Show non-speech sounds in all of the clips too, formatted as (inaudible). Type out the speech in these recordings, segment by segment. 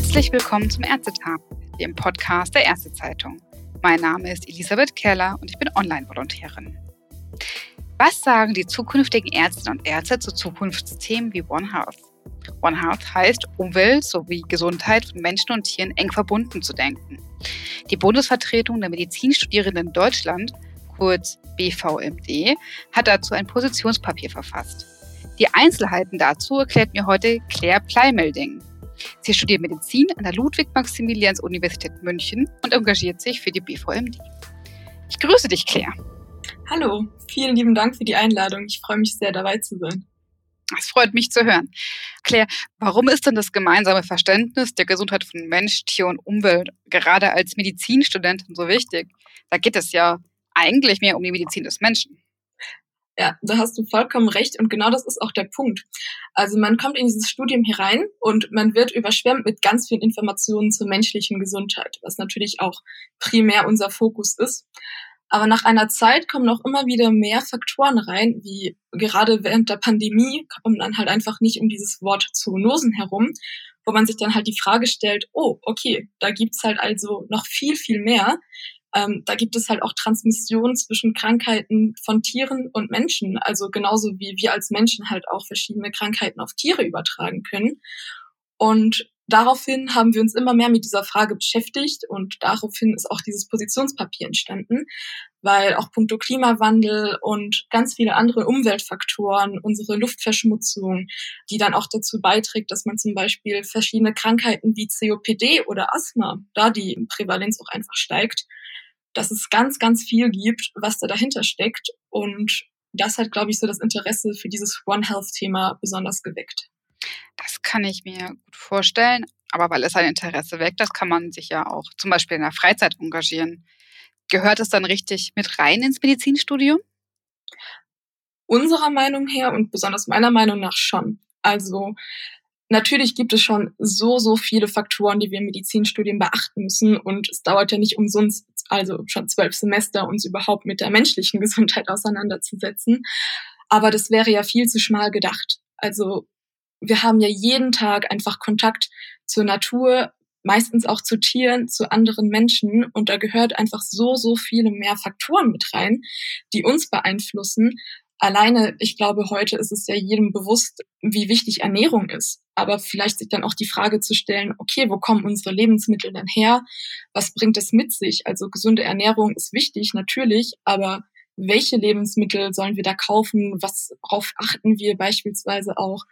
Herzlich willkommen zum Ärztetag, dem Podcast der Ärztezeitung. Mein Name ist Elisabeth Keller und ich bin Online-Volontärin. Was sagen die zukünftigen Ärztinnen und Ärzte zu Zukunftsthemen wie One Health? One Health heißt, Umwelt sowie Gesundheit von Menschen und Tieren eng verbunden zu denken. Die Bundesvertretung der Medizinstudierenden in Deutschland, kurz BVMD, hat dazu ein Positionspapier verfasst. Die Einzelheiten dazu erklärt mir heute Claire Pleimelding. Sie studiert Medizin an der Ludwig-Maximilians-Universität München und engagiert sich für die BVMD. Ich grüße dich, Claire. Hallo, vielen lieben Dank für die Einladung. Ich freue mich sehr, dabei zu sein. Es freut mich zu hören. Claire, warum ist denn das gemeinsame Verständnis der Gesundheit von Mensch, Tier und Umwelt gerade als Medizinstudentin so wichtig? Da geht es ja eigentlich mehr um die Medizin des Menschen. Ja, da hast du vollkommen recht und genau das ist auch der Punkt. Also man kommt in dieses Studium herein und man wird überschwemmt mit ganz vielen Informationen zur menschlichen Gesundheit, was natürlich auch primär unser Fokus ist. Aber nach einer Zeit kommen auch immer wieder mehr Faktoren rein, wie gerade während der Pandemie kommt man dann halt einfach nicht um dieses Wort Zoonosen herum, wo man sich dann halt die Frage stellt, oh, okay, da gibt's halt also noch viel, viel mehr. Ähm, da gibt es halt auch Transmission zwischen Krankheiten von Tieren und Menschen. Also genauso wie wir als Menschen halt auch verschiedene Krankheiten auf Tiere übertragen können. Und daraufhin haben wir uns immer mehr mit dieser Frage beschäftigt und daraufhin ist auch dieses Positionspapier entstanden, weil auch puncto Klimawandel und ganz viele andere Umweltfaktoren, unsere Luftverschmutzung, die dann auch dazu beiträgt, dass man zum Beispiel verschiedene Krankheiten wie COPD oder Asthma, da die Prävalenz auch einfach steigt, dass es ganz, ganz viel gibt, was da dahinter steckt. Und das hat, glaube ich, so das Interesse für dieses One Health-Thema besonders geweckt. Das kann ich mir gut vorstellen. Aber weil es ein Interesse weckt, das kann man sich ja auch zum Beispiel in der Freizeit engagieren. Gehört es dann richtig mit rein ins Medizinstudium? Unserer Meinung her und besonders meiner Meinung nach schon. Also Natürlich gibt es schon so, so viele Faktoren, die wir im Medizinstudium beachten müssen. Und es dauert ja nicht umsonst, also schon zwölf Semester, uns überhaupt mit der menschlichen (laughs) Gesundheit auseinanderzusetzen. Aber das wäre ja viel zu schmal gedacht. Also wir haben ja jeden Tag einfach Kontakt zur Natur, meistens auch zu Tieren, zu anderen Menschen. Und da gehört einfach so, so viele mehr Faktoren mit rein, die uns beeinflussen, alleine, ich glaube, heute ist es ja jedem bewusst, wie wichtig Ernährung ist. Aber vielleicht sich dann auch die Frage zu stellen, okay, wo kommen unsere Lebensmittel denn her? Was bringt es mit sich? Also gesunde Ernährung ist wichtig, natürlich, aber welche Lebensmittel sollen wir da kaufen? Was, worauf achten wir beispielsweise auch?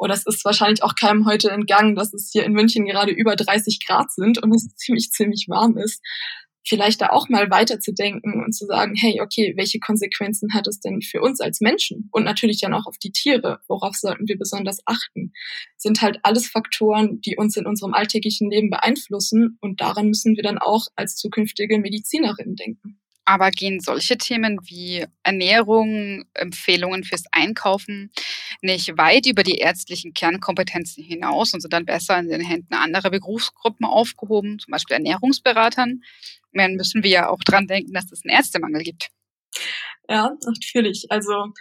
Oder es ist wahrscheinlich auch keinem heute entgangen, dass es hier in München gerade über 30 Grad sind und es (laughs) ziemlich, ziemlich warm ist vielleicht da auch mal weiterzudenken und zu sagen, hey, okay, welche Konsequenzen hat es denn für uns als Menschen und natürlich dann auch auf die Tiere? Worauf sollten wir besonders achten? Sind halt alles Faktoren, die uns in unserem alltäglichen Leben beeinflussen und daran müssen wir dann auch als zukünftige Medizinerin denken. Aber gehen solche Themen wie Ernährung, Empfehlungen fürs Einkaufen nicht weit über die ärztlichen Kernkompetenzen hinaus und sind dann besser in den Händen anderer Berufsgruppen aufgehoben, zum Beispiel Ernährungsberatern? Dann müssen wir ja auch dran denken, dass es einen Ärztemangel gibt. Ja, natürlich. Also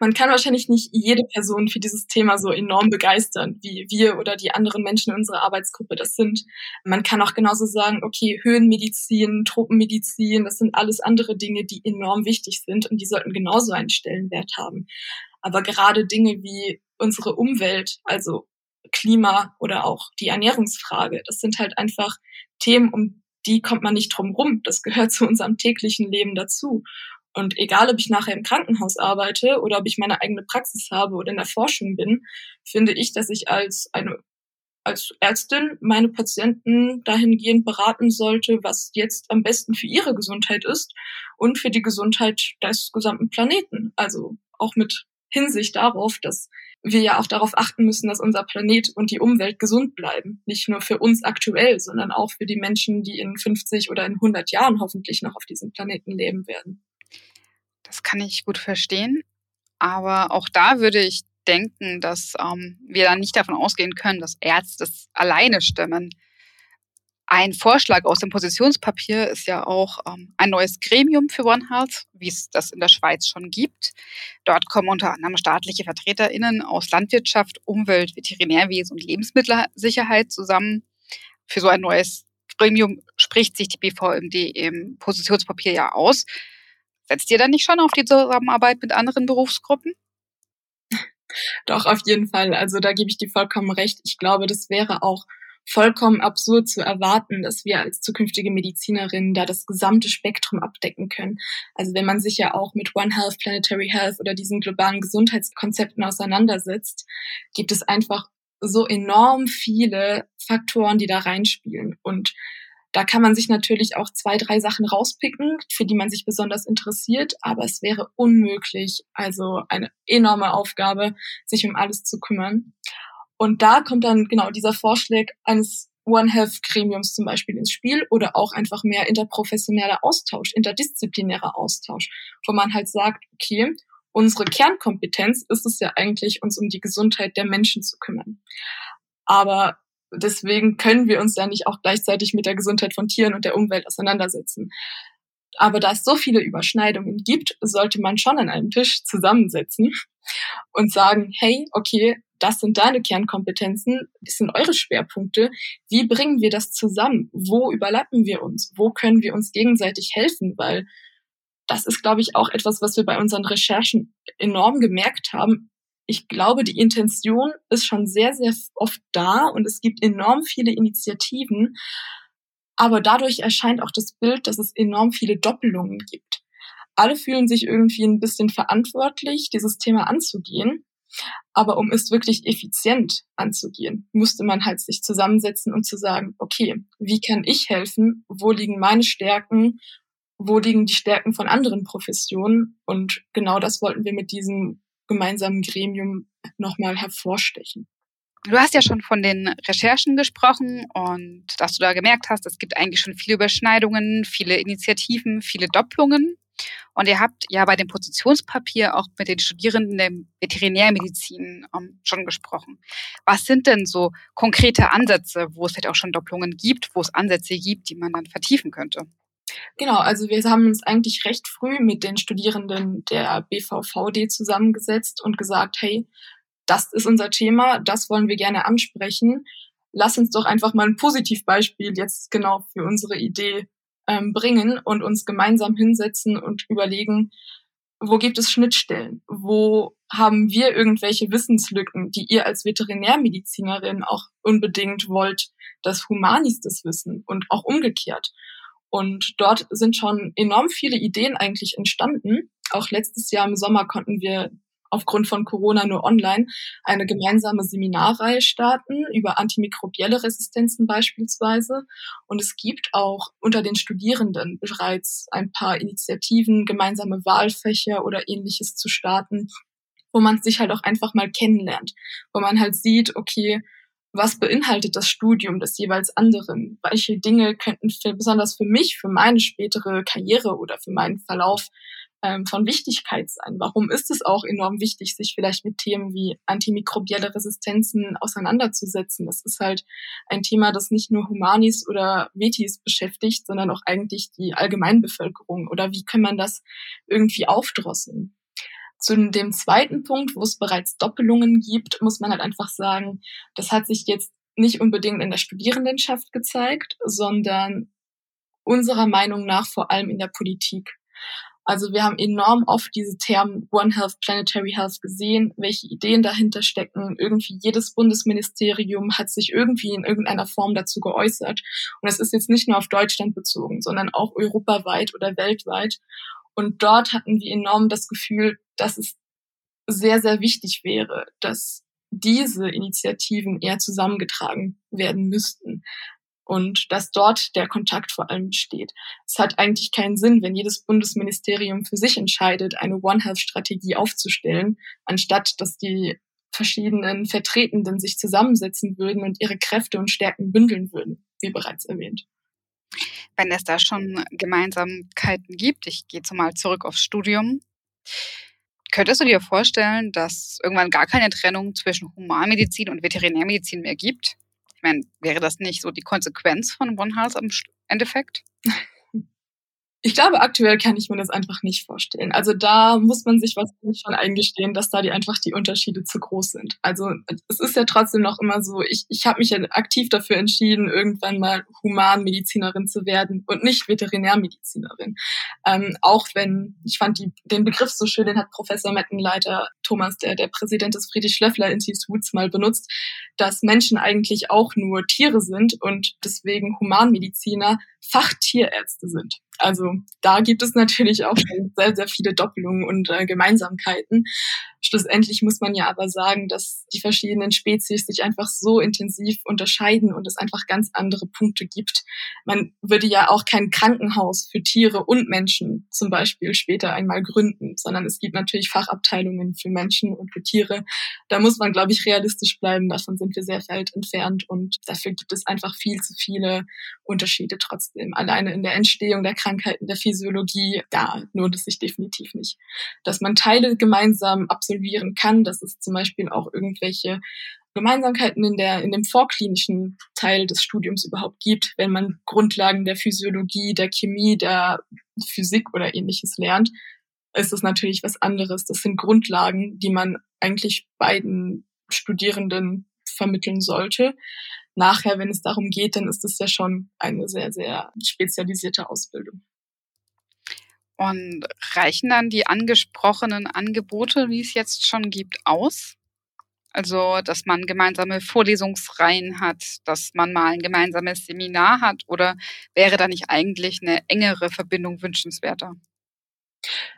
man kann wahrscheinlich nicht jede Person für dieses Thema so enorm begeistern, wie wir oder die anderen Menschen in unserer Arbeitsgruppe das sind. Man kann auch genauso sagen, okay, Höhenmedizin, Tropenmedizin, das sind alles andere Dinge, die enorm wichtig sind und die sollten genauso einen Stellenwert haben. Aber gerade Dinge wie unsere Umwelt, also Klima oder auch die Ernährungsfrage, das sind halt einfach Themen, um die kommt man nicht drum rum. Das gehört zu unserem täglichen Leben dazu. Und egal, ob ich nachher im Krankenhaus arbeite oder ob ich meine eigene Praxis habe oder in der Forschung bin, finde ich, dass ich als eine als Ärztin meine Patienten dahingehend beraten sollte, was jetzt am besten für ihre Gesundheit ist und für die Gesundheit des gesamten Planeten. Also auch mit Hinsicht darauf, dass wir ja auch darauf achten müssen, dass unser Planet und die Umwelt gesund bleiben. Nicht nur für uns aktuell, sondern auch für die Menschen, die in 50 oder in 100 Jahren hoffentlich noch auf diesem Planeten leben werden. Das kann ich gut verstehen. Aber auch da würde ich denken, dass ähm, wir dann nicht davon ausgehen können, dass Ärzte das alleine stimmen. Ein Vorschlag aus dem Positionspapier ist ja auch ähm, ein neues Gremium für One Health, wie es das in der Schweiz schon gibt. Dort kommen unter anderem staatliche VertreterInnen aus Landwirtschaft, Umwelt, Veterinärwesen und Lebensmittelsicherheit zusammen. Für so ein neues Gremium spricht sich die BVMD im Positionspapier ja aus. Setzt ihr dann nicht schon auf die Zusammenarbeit mit anderen Berufsgruppen? Doch, auf jeden Fall. Also da gebe ich dir vollkommen recht. Ich glaube, das wäre auch vollkommen absurd zu erwarten, dass wir als zukünftige Medizinerinnen da das gesamte Spektrum abdecken können. Also wenn man sich ja auch mit One Health, Planetary Health oder diesen globalen Gesundheitskonzepten auseinandersetzt, gibt es einfach so enorm viele Faktoren, die da reinspielen. Und da kann man sich natürlich auch zwei, drei Sachen rauspicken, für die man sich besonders interessiert, aber es wäre unmöglich, also eine enorme Aufgabe, sich um alles zu kümmern. Und da kommt dann genau dieser Vorschlag eines One Health Gremiums zum Beispiel ins Spiel oder auch einfach mehr interprofessioneller Austausch, interdisziplinärer Austausch, wo man halt sagt, okay, unsere Kernkompetenz ist es ja eigentlich, uns um die Gesundheit der Menschen zu kümmern. Aber deswegen können wir uns ja nicht auch gleichzeitig mit der Gesundheit von Tieren und der Umwelt auseinandersetzen. Aber da es so viele Überschneidungen gibt, sollte man schon an einem Tisch zusammensetzen und sagen, hey, okay, das sind deine Kernkompetenzen, das sind eure Schwerpunkte. Wie bringen wir das zusammen? Wo überlappen wir uns? Wo können wir uns gegenseitig helfen? Weil das ist, glaube ich, auch etwas, was wir bei unseren Recherchen enorm gemerkt haben. Ich glaube, die Intention ist schon sehr, sehr oft da und es gibt enorm viele Initiativen. Aber dadurch erscheint auch das Bild, dass es enorm viele Doppelungen gibt. Alle fühlen sich irgendwie ein bisschen verantwortlich, dieses Thema anzugehen. Aber um es wirklich effizient anzugehen, musste man halt sich zusammensetzen und zu sagen, okay, wie kann ich helfen? Wo liegen meine Stärken? Wo liegen die Stärken von anderen Professionen? Und genau das wollten wir mit diesem gemeinsamen Gremium nochmal hervorstechen. Du hast ja schon von den Recherchen gesprochen und dass du da gemerkt hast, es gibt eigentlich schon viele Überschneidungen, viele Initiativen, viele Doppelungen. Und ihr habt ja bei dem Positionspapier auch mit den Studierenden der Veterinärmedizin ähm, schon gesprochen. Was sind denn so konkrete Ansätze, wo es vielleicht auch schon Doppelungen gibt, wo es Ansätze gibt, die man dann vertiefen könnte? Genau, also wir haben uns eigentlich recht früh mit den Studierenden der BVVD zusammengesetzt und gesagt, hey, das ist unser Thema, das wollen wir gerne ansprechen. Lass uns doch einfach mal ein Positivbeispiel jetzt genau für unsere Idee ähm, bringen und uns gemeinsam hinsetzen und überlegen, wo gibt es Schnittstellen? Wo haben wir irgendwelche Wissenslücken, die ihr als Veterinärmedizinerin auch unbedingt wollt, dass Humanis das wissen und auch umgekehrt? Und dort sind schon enorm viele Ideen eigentlich entstanden. Auch letztes Jahr im Sommer konnten wir aufgrund von Corona nur online eine gemeinsame Seminarreihe starten über antimikrobielle Resistenzen beispielsweise. Und es gibt auch unter den Studierenden bereits ein paar Initiativen, gemeinsame Wahlfächer oder ähnliches zu starten, wo man sich halt auch einfach mal kennenlernt, wo man halt sieht, okay, was beinhaltet das Studium des jeweils anderen? Welche Dinge könnten für, besonders für mich, für meine spätere Karriere oder für meinen Verlauf ähm, von Wichtigkeit sein? Warum ist es auch enorm wichtig, sich vielleicht mit Themen wie antimikrobielle Resistenzen auseinanderzusetzen? Das ist halt ein Thema, das nicht nur Humanis oder Vetis beschäftigt, sondern auch eigentlich die Allgemeinbevölkerung. Oder wie kann man das irgendwie aufdrosseln? Zu dem zweiten Punkt, wo es bereits Doppelungen gibt, muss man halt einfach sagen, das hat sich jetzt nicht unbedingt in der Studierendenschaft gezeigt, sondern unserer Meinung nach vor allem in der Politik. Also wir haben enorm oft diese Termen One Health, Planetary Health gesehen, welche Ideen dahinter stecken. Irgendwie jedes Bundesministerium hat sich irgendwie in irgendeiner Form dazu geäußert. Und es ist jetzt nicht nur auf Deutschland bezogen, sondern auch europaweit oder weltweit. Und dort hatten wir enorm das Gefühl, dass es sehr, sehr wichtig wäre, dass diese Initiativen eher zusammengetragen werden müssten und dass dort der Kontakt vor allem besteht. Es hat eigentlich keinen Sinn, wenn jedes Bundesministerium für sich entscheidet, eine One Health Strategie aufzustellen, anstatt dass die verschiedenen Vertretenden sich zusammensetzen würden und ihre Kräfte und Stärken bündeln würden, wie bereits erwähnt. Wenn es da schon Gemeinsamkeiten gibt, ich gehe zumal zurück aufs Studium, könntest du dir vorstellen, dass irgendwann gar keine Trennung zwischen Humanmedizin und Veterinärmedizin mehr gibt? meine, wäre das nicht so die Konsequenz von One Health im Endeffekt? Ich glaube, aktuell kann ich mir das einfach nicht vorstellen. Also da muss man sich wahrscheinlich schon eingestehen, dass da die einfach die Unterschiede zu groß sind. Also es ist ja trotzdem noch immer so, ich, ich habe mich ja aktiv dafür entschieden, irgendwann mal Humanmedizinerin zu werden und nicht Veterinärmedizinerin. Ähm, auch wenn, ich fand die, den Begriff so schön, den hat Professor Mettenleiter Thomas, der, der Präsident des Friedrich-Schlöffler-Instituts, mal benutzt, dass Menschen eigentlich auch nur Tiere sind und deswegen Humanmediziner Fachtierärzte sind. Also da gibt es natürlich auch schon sehr, sehr viele Doppelungen und äh, Gemeinsamkeiten. Schlussendlich muss man ja aber sagen, dass die verschiedenen Spezies sich einfach so intensiv unterscheiden und es einfach ganz andere Punkte gibt. Man würde ja auch kein Krankenhaus für Tiere und Menschen zum Beispiel später einmal gründen, sondern es gibt natürlich Fachabteilungen für Menschen und für Tiere. Da muss man, glaube ich, realistisch bleiben. Davon sind wir sehr weit entfernt und dafür gibt es einfach viel zu viele Unterschiede trotzdem. Alleine in der Entstehung der Krankheiten, der Physiologie, da lohnt es sich definitiv nicht. Dass man Teile gemeinsam absolvieren kann, dass es zum Beispiel auch irgendwelche Gemeinsamkeiten in der, in dem vorklinischen Teil des Studiums überhaupt gibt, wenn man Grundlagen der Physiologie, der Chemie, der Physik oder ähnliches lernt, ist es natürlich was anderes. Das sind Grundlagen, die man eigentlich beiden Studierenden vermitteln sollte. Nachher, wenn es darum geht, dann ist es ja schon eine sehr, sehr spezialisierte Ausbildung. Und reichen dann die angesprochenen Angebote, wie es jetzt schon gibt, aus? Also, dass man gemeinsame Vorlesungsreihen hat, dass man mal ein gemeinsames Seminar hat oder wäre da nicht eigentlich eine engere Verbindung wünschenswerter?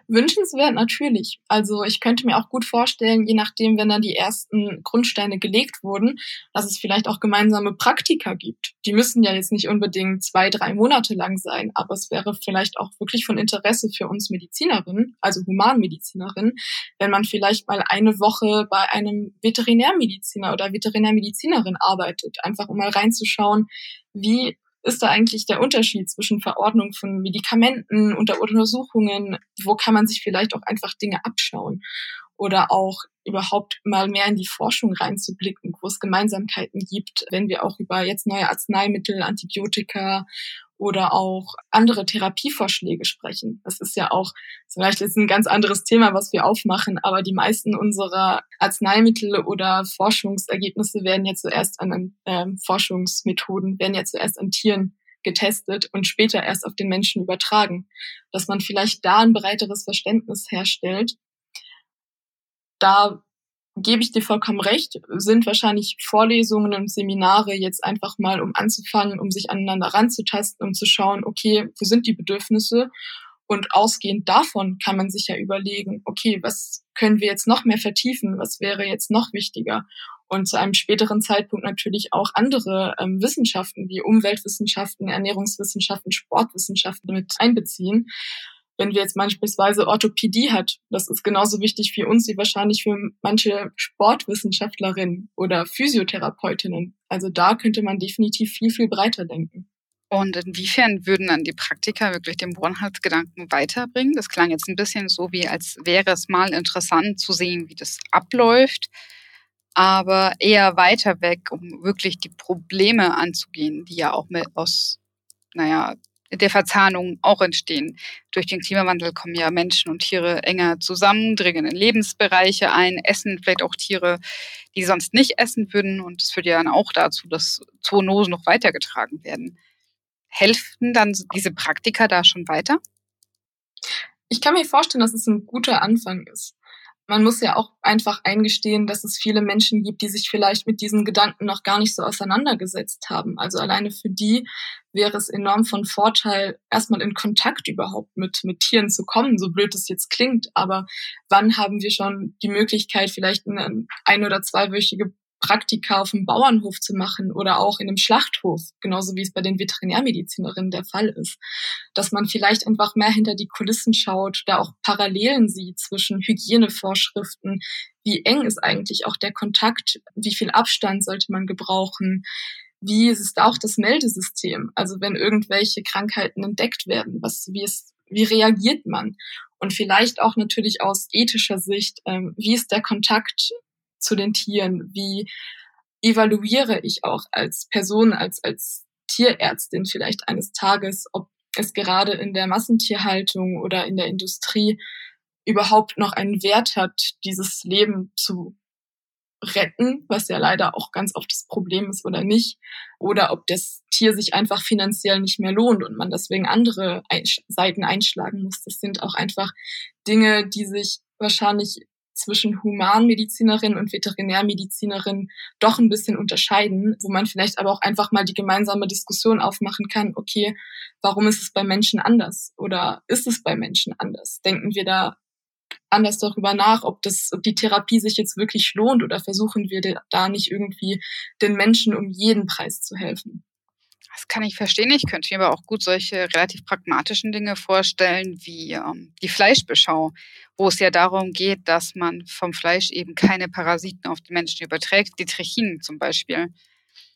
Wünschenswert natürlich. Also ich könnte mir auch gut vorstellen, je nachdem, wenn dann die ersten Grundsteine gelegt wurden, dass es vielleicht auch gemeinsame Praktika gibt. Die müssen ja jetzt nicht unbedingt zwei, drei Monate lang sein, aber es wäre vielleicht auch wirklich von Interesse für uns Medizinerinnen, also Humanmedizinerinnen, wenn man vielleicht mal eine Woche bei einem Veterinärmediziner oder Veterinärmedizinerin arbeitet, einfach um mal reinzuschauen, wie ist da eigentlich der Unterschied zwischen Verordnung von Medikamenten und der Untersuchungen? Wo kann man sich vielleicht auch einfach Dinge abschauen? Oder auch überhaupt mal mehr in die Forschung reinzublicken, wo es Gemeinsamkeiten gibt, wenn wir auch über jetzt neue Arzneimittel, Antibiotika oder auch andere Therapievorschläge sprechen. Das ist ja auch vielleicht jetzt ein ganz anderes Thema, was wir aufmachen, aber die meisten unserer Arzneimittel oder Forschungsergebnisse werden ja zuerst an äh, Forschungsmethoden, werden ja zuerst an Tieren getestet und später erst auf den Menschen übertragen. Dass man vielleicht da ein breiteres Verständnis herstellt. Da gebe ich dir vollkommen recht, sind wahrscheinlich Vorlesungen und Seminare jetzt einfach mal, um anzufangen, um sich aneinander ranzutasten, um zu schauen, okay, wo sind die Bedürfnisse? Und ausgehend davon kann man sich ja überlegen, okay, was können wir jetzt noch mehr vertiefen? Was wäre jetzt noch wichtiger? Und zu einem späteren Zeitpunkt natürlich auch andere ähm, Wissenschaften wie Umweltwissenschaften, Ernährungswissenschaften, Sportwissenschaften mit einbeziehen wenn wir jetzt beispielsweise Orthopädie hat, das ist genauso wichtig für uns wie wahrscheinlich für manche Sportwissenschaftlerinnen oder Physiotherapeutinnen. Also da könnte man definitiv viel, viel breiter denken. Und inwiefern würden dann die Praktika wirklich den Wohnhaltsgedanken weiterbringen? Das klang jetzt ein bisschen so, wie als wäre es mal interessant zu sehen, wie das abläuft, aber eher weiter weg, um wirklich die Probleme anzugehen, die ja auch mit aus, naja, der Verzahnung auch entstehen. Durch den Klimawandel kommen ja Menschen und Tiere enger zusammen, dringen in Lebensbereiche ein, essen vielleicht auch Tiere, die sonst nicht essen würden. Und es führt ja dann auch dazu, dass Zoonosen noch weitergetragen werden. Helfen dann diese Praktika da schon weiter? Ich kann mir vorstellen, dass es ein guter Anfang ist man muss ja auch einfach eingestehen, dass es viele Menschen gibt, die sich vielleicht mit diesen Gedanken noch gar nicht so auseinandergesetzt haben. Also alleine für die wäre es enorm von Vorteil, erstmal in Kontakt überhaupt mit, mit Tieren zu kommen, so blöd es jetzt klingt. Aber wann haben wir schon die Möglichkeit, vielleicht eine ein- oder zweiwöchige Praktika auf dem Bauernhof zu machen oder auch in einem Schlachthof, genauso wie es bei den Veterinärmedizinerinnen der Fall ist. Dass man vielleicht einfach mehr hinter die Kulissen schaut, da auch Parallelen sieht zwischen Hygienevorschriften, wie eng ist eigentlich auch der Kontakt, wie viel Abstand sollte man gebrauchen, wie ist auch das Meldesystem, also wenn irgendwelche Krankheiten entdeckt werden, was, wie ist, wie reagiert man? Und vielleicht auch natürlich aus ethischer Sicht, ähm, wie ist der Kontakt zu den Tieren? Wie evaluiere ich auch als Person, als, als Tierärztin vielleicht eines Tages, ob es gerade in der Massentierhaltung oder in der Industrie überhaupt noch einen Wert hat, dieses Leben zu retten, was ja leider auch ganz oft das Problem ist oder nicht, oder ob das Tier sich einfach finanziell nicht mehr lohnt und man deswegen andere Seiten einschlagen muss. Das sind auch einfach Dinge, die sich wahrscheinlich zwischen Humanmedizinerin und Veterinärmedizinerin doch ein bisschen unterscheiden, wo man vielleicht aber auch einfach mal die gemeinsame Diskussion aufmachen kann, okay, warum ist es bei Menschen anders oder ist es bei Menschen anders? Denken wir da anders darüber nach, ob das, ob die Therapie sich jetzt wirklich lohnt oder versuchen wir da nicht irgendwie den Menschen um jeden Preis zu helfen. Das kann ich verstehen. Ich könnte mir aber auch gut solche relativ pragmatischen Dinge vorstellen, wie ähm, die Fleischbeschau, wo es ja darum geht, dass man vom Fleisch eben keine Parasiten auf die Menschen überträgt, die Trichinen zum Beispiel.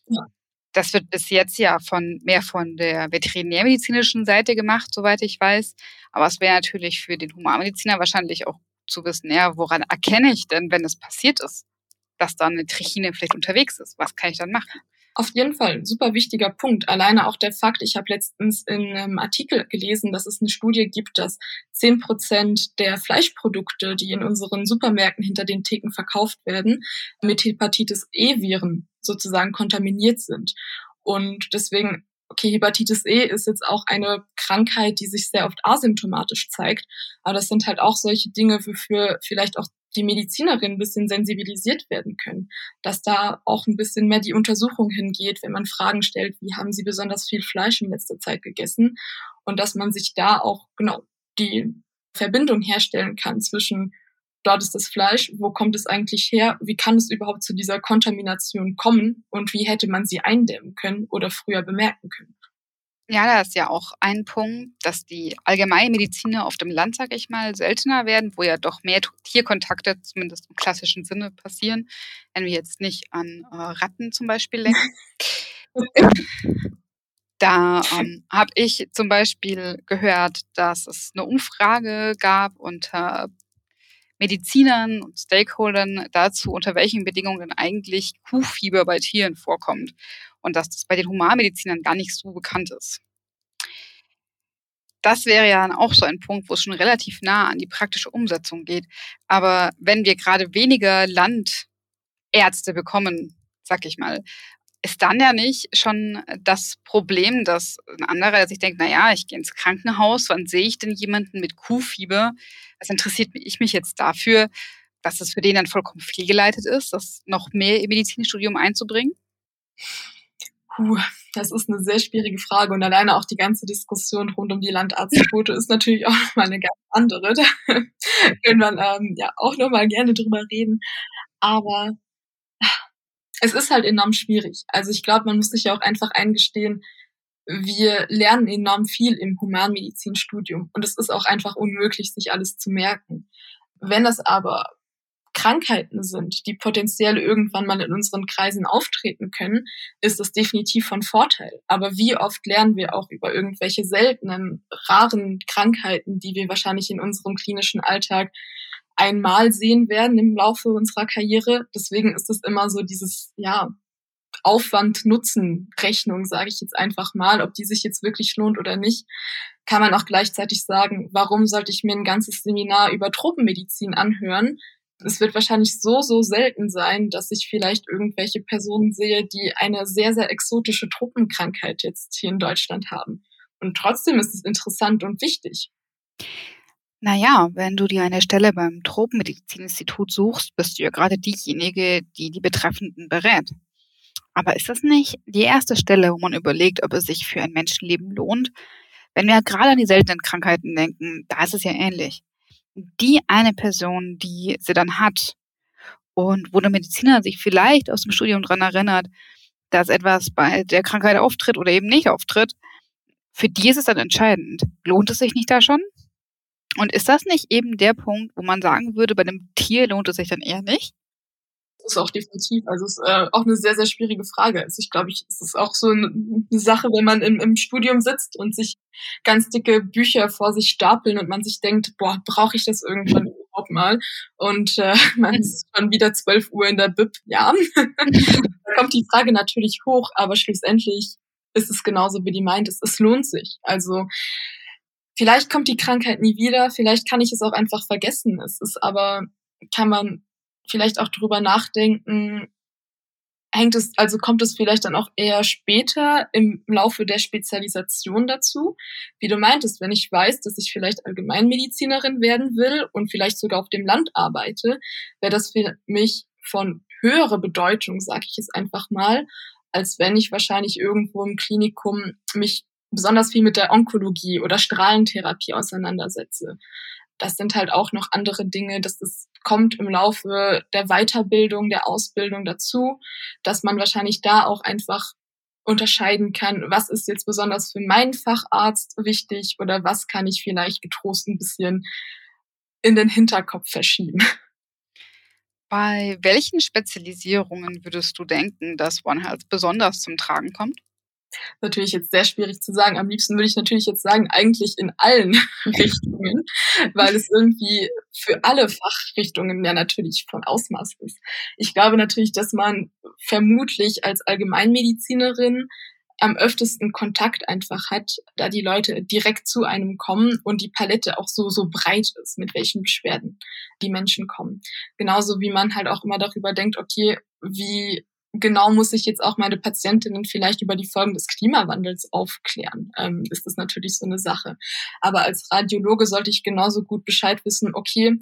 Ja. Das wird bis jetzt ja von mehr von der veterinärmedizinischen Seite gemacht, soweit ich weiß. Aber es wäre natürlich für den Humanmediziner wahrscheinlich auch zu wissen, ja, woran erkenne ich denn, wenn es passiert ist, dass da eine Trichine vielleicht unterwegs ist? Was kann ich dann machen? Auf jeden Fall, ein super wichtiger Punkt. Alleine auch der Fakt, ich habe letztens in einem Artikel gelesen, dass es eine Studie gibt, dass zehn Prozent der Fleischprodukte, die in unseren Supermärkten hinter den Theken verkauft werden, mit Hepatitis E-Viren sozusagen kontaminiert sind. Und deswegen, okay, Hepatitis E ist jetzt auch eine Krankheit, die sich sehr oft asymptomatisch zeigt. Aber das sind halt auch solche Dinge, wofür vielleicht auch die Medizinerinnen ein bisschen sensibilisiert werden können, dass da auch ein bisschen mehr die Untersuchung hingeht, wenn man Fragen stellt, wie haben sie besonders viel Fleisch in letzter Zeit gegessen? Und dass man sich da auch genau die Verbindung herstellen kann zwischen dort ist das Fleisch, wo kommt es eigentlich her, wie kann es überhaupt zu dieser Kontamination kommen? Und wie hätte man sie eindämmen können oder früher bemerken können. Ja, da ist ja auch ein Punkt, dass die Allgemeinmediziner auf dem Land, sag ich mal, seltener werden, wo ja doch mehr Tierkontakte, zumindest im klassischen Sinne, passieren, wenn wir jetzt nicht an äh, Ratten zum Beispiel denken. (laughs) da ähm, habe ich zum Beispiel gehört, dass es eine Umfrage gab unter Medizinern und Stakeholdern dazu, unter welchen Bedingungen eigentlich Kuhfieber bei Tieren vorkommt und dass das bei den Humanmedizinern gar nicht so bekannt ist. Das wäre ja dann auch so ein Punkt, wo es schon relativ nah an die praktische Umsetzung geht. Aber wenn wir gerade weniger Landärzte bekommen, sag ich mal, ist dann ja nicht schon das Problem, dass ein anderer, der sich denkt, na ja, ich gehe ins Krankenhaus, wann sehe ich denn jemanden mit Kuhfieber? Was interessiert ich mich jetzt dafür, dass es für den dann vollkommen fehlgeleitet ist, das noch mehr im Medizinstudium einzubringen? Puh, das ist eine sehr schwierige Frage und alleine auch die ganze Diskussion rund um die Landarztquote ist natürlich auch nochmal eine ganz andere. Da (laughs) können wir ähm, ja auch nochmal gerne drüber reden. Aber es ist halt enorm schwierig. Also ich glaube, man muss sich ja auch einfach eingestehen, wir lernen enorm viel im Humanmedizinstudium und es ist auch einfach unmöglich, sich alles zu merken. Wenn das aber Krankheiten sind, die potenziell irgendwann mal in unseren Kreisen auftreten können, ist das definitiv von Vorteil. Aber wie oft lernen wir auch über irgendwelche seltenen, raren Krankheiten, die wir wahrscheinlich in unserem klinischen Alltag einmal sehen werden im Laufe unserer Karriere. Deswegen ist es immer so dieses, ja, Aufwand-Nutzen-Rechnung, sage ich jetzt einfach mal, ob die sich jetzt wirklich lohnt oder nicht, kann man auch gleichzeitig sagen, warum sollte ich mir ein ganzes Seminar über Tropenmedizin anhören? Es wird wahrscheinlich so, so selten sein, dass ich vielleicht irgendwelche Personen sehe, die eine sehr, sehr exotische Tropenkrankheit jetzt hier in Deutschland haben. Und trotzdem ist es interessant und wichtig. Naja, wenn du dir eine Stelle beim Tropenmedizininstitut suchst, bist du ja gerade diejenige, die die Betreffenden berät. Aber ist das nicht die erste Stelle, wo man überlegt, ob es sich für ein Menschenleben lohnt? Wenn wir gerade an die seltenen Krankheiten denken, da ist es ja ähnlich. Die eine Person, die sie dann hat und wo der Mediziner sich vielleicht aus dem Studium dran erinnert, dass etwas bei der Krankheit auftritt oder eben nicht auftritt, für die ist es dann entscheidend. Lohnt es sich nicht da schon? Und ist das nicht eben der Punkt, wo man sagen würde, bei einem Tier lohnt es sich dann eher nicht? Das ist auch definitiv. Also es ist äh, auch eine sehr, sehr schwierige Frage. Also ich glaube, ich, es ist auch so eine, eine Sache, wenn man im, im Studium sitzt und sich ganz dicke Bücher vor sich stapeln und man sich denkt, boah, brauche ich das irgendwann (laughs) überhaupt mal. Und äh, (laughs) man ist schon wieder 12 Uhr in der Bib, ja. (laughs) da kommt die Frage natürlich hoch, aber schlussendlich ist es genauso, wie die meint, es, es lohnt sich. Also vielleicht kommt die Krankheit nie wieder, vielleicht kann ich es auch einfach vergessen. Es ist aber, kann man vielleicht auch drüber nachdenken, hängt es, also kommt es vielleicht dann auch eher später im Laufe der Spezialisation dazu. Wie du meintest, wenn ich weiß, dass ich vielleicht Allgemeinmedizinerin werden will und vielleicht sogar auf dem Land arbeite, wäre das für mich von höherer Bedeutung, sage ich es einfach mal, als wenn ich wahrscheinlich irgendwo im Klinikum mich besonders viel mit der Onkologie oder Strahlentherapie auseinandersetze das sind halt auch noch andere Dinge, dass es kommt im Laufe der Weiterbildung, der Ausbildung dazu, dass man wahrscheinlich da auch einfach unterscheiden kann, was ist jetzt besonders für meinen Facharzt wichtig oder was kann ich vielleicht getrost ein bisschen in den Hinterkopf verschieben. Bei welchen Spezialisierungen würdest du denken, dass One Health besonders zum Tragen kommt? Natürlich jetzt sehr schwierig zu sagen. Am liebsten würde ich natürlich jetzt sagen, eigentlich in allen (laughs) Richtungen, weil es irgendwie für alle Fachrichtungen ja natürlich von Ausmaß ist. Ich glaube natürlich, dass man vermutlich als Allgemeinmedizinerin am öftesten Kontakt einfach hat, da die Leute direkt zu einem kommen und die Palette auch so, so breit ist, mit welchen Beschwerden die Menschen kommen. Genauso wie man halt auch immer darüber denkt, okay, wie genau muss ich jetzt auch meine Patientinnen vielleicht über die Folgen des Klimawandels aufklären, ähm, ist das natürlich so eine Sache. Aber als Radiologe sollte ich genauso gut Bescheid wissen, okay,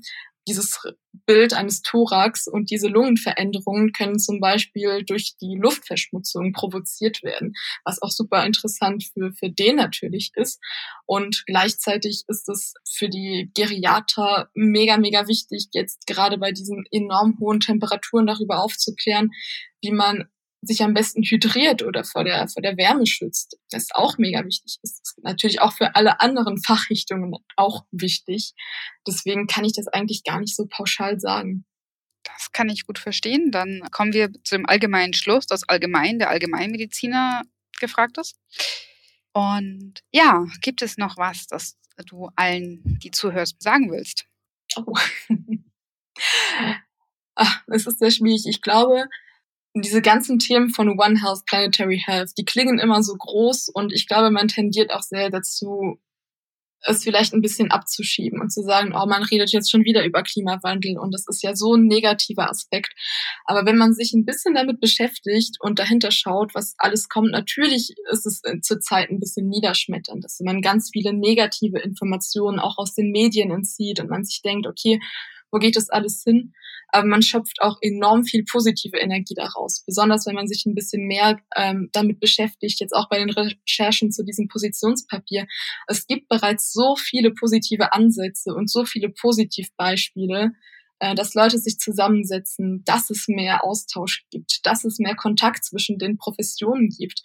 dieses Bild eines Thorax und diese Lungenveränderungen können zum Beispiel durch die Luftverschmutzung provoziert werden, was auch super interessant für, für den natürlich ist. Und gleichzeitig ist es für die Geriater mega, mega wichtig, jetzt gerade bei diesen enorm hohen Temperaturen darüber aufzuklären, wie man sich am besten hydriert oder vor der, vor der Wärme schützt, das ist auch mega wichtig. Das ist natürlich auch für alle anderen Fachrichtungen auch wichtig. Deswegen kann ich das eigentlich gar nicht so pauschal sagen. Das kann ich gut verstehen. Dann kommen wir zu dem allgemeinen Schluss, dass allgemein der Allgemeinmediziner gefragt ist. Und ja, gibt es noch was, das du allen, die zuhörst, sagen willst? Oh. Ach, (laughs) es ist sehr schwierig. Ich glaube, diese ganzen Themen von One Health, Planetary Health, die klingen immer so groß und ich glaube, man tendiert auch sehr dazu, es vielleicht ein bisschen abzuschieben und zu sagen, oh, man redet jetzt schon wieder über Klimawandel und das ist ja so ein negativer Aspekt. Aber wenn man sich ein bisschen damit beschäftigt und dahinter schaut, was alles kommt, natürlich ist es zurzeit ein bisschen niederschmetternd, dass man ganz viele negative Informationen auch aus den Medien entzieht und man sich denkt, okay, wo geht das alles hin? Aber man schöpft auch enorm viel positive Energie daraus, besonders wenn man sich ein bisschen mehr ähm, damit beschäftigt, jetzt auch bei den Recherchen zu diesem Positionspapier. Es gibt bereits so viele positive Ansätze und so viele Positivbeispiele, äh, dass Leute sich zusammensetzen, dass es mehr Austausch gibt, dass es mehr Kontakt zwischen den Professionen gibt.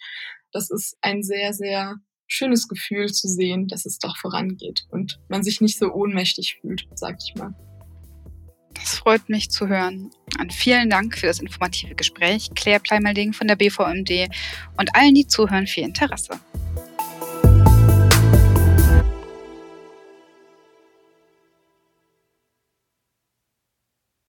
Das ist ein sehr, sehr schönes Gefühl zu sehen, dass es doch vorangeht und man sich nicht so ohnmächtig fühlt, sag ich mal. Das freut mich zu hören. Und vielen Dank für das informative Gespräch, Claire Pleimelding von der BVMD und allen, die zuhören, für ihr Interesse.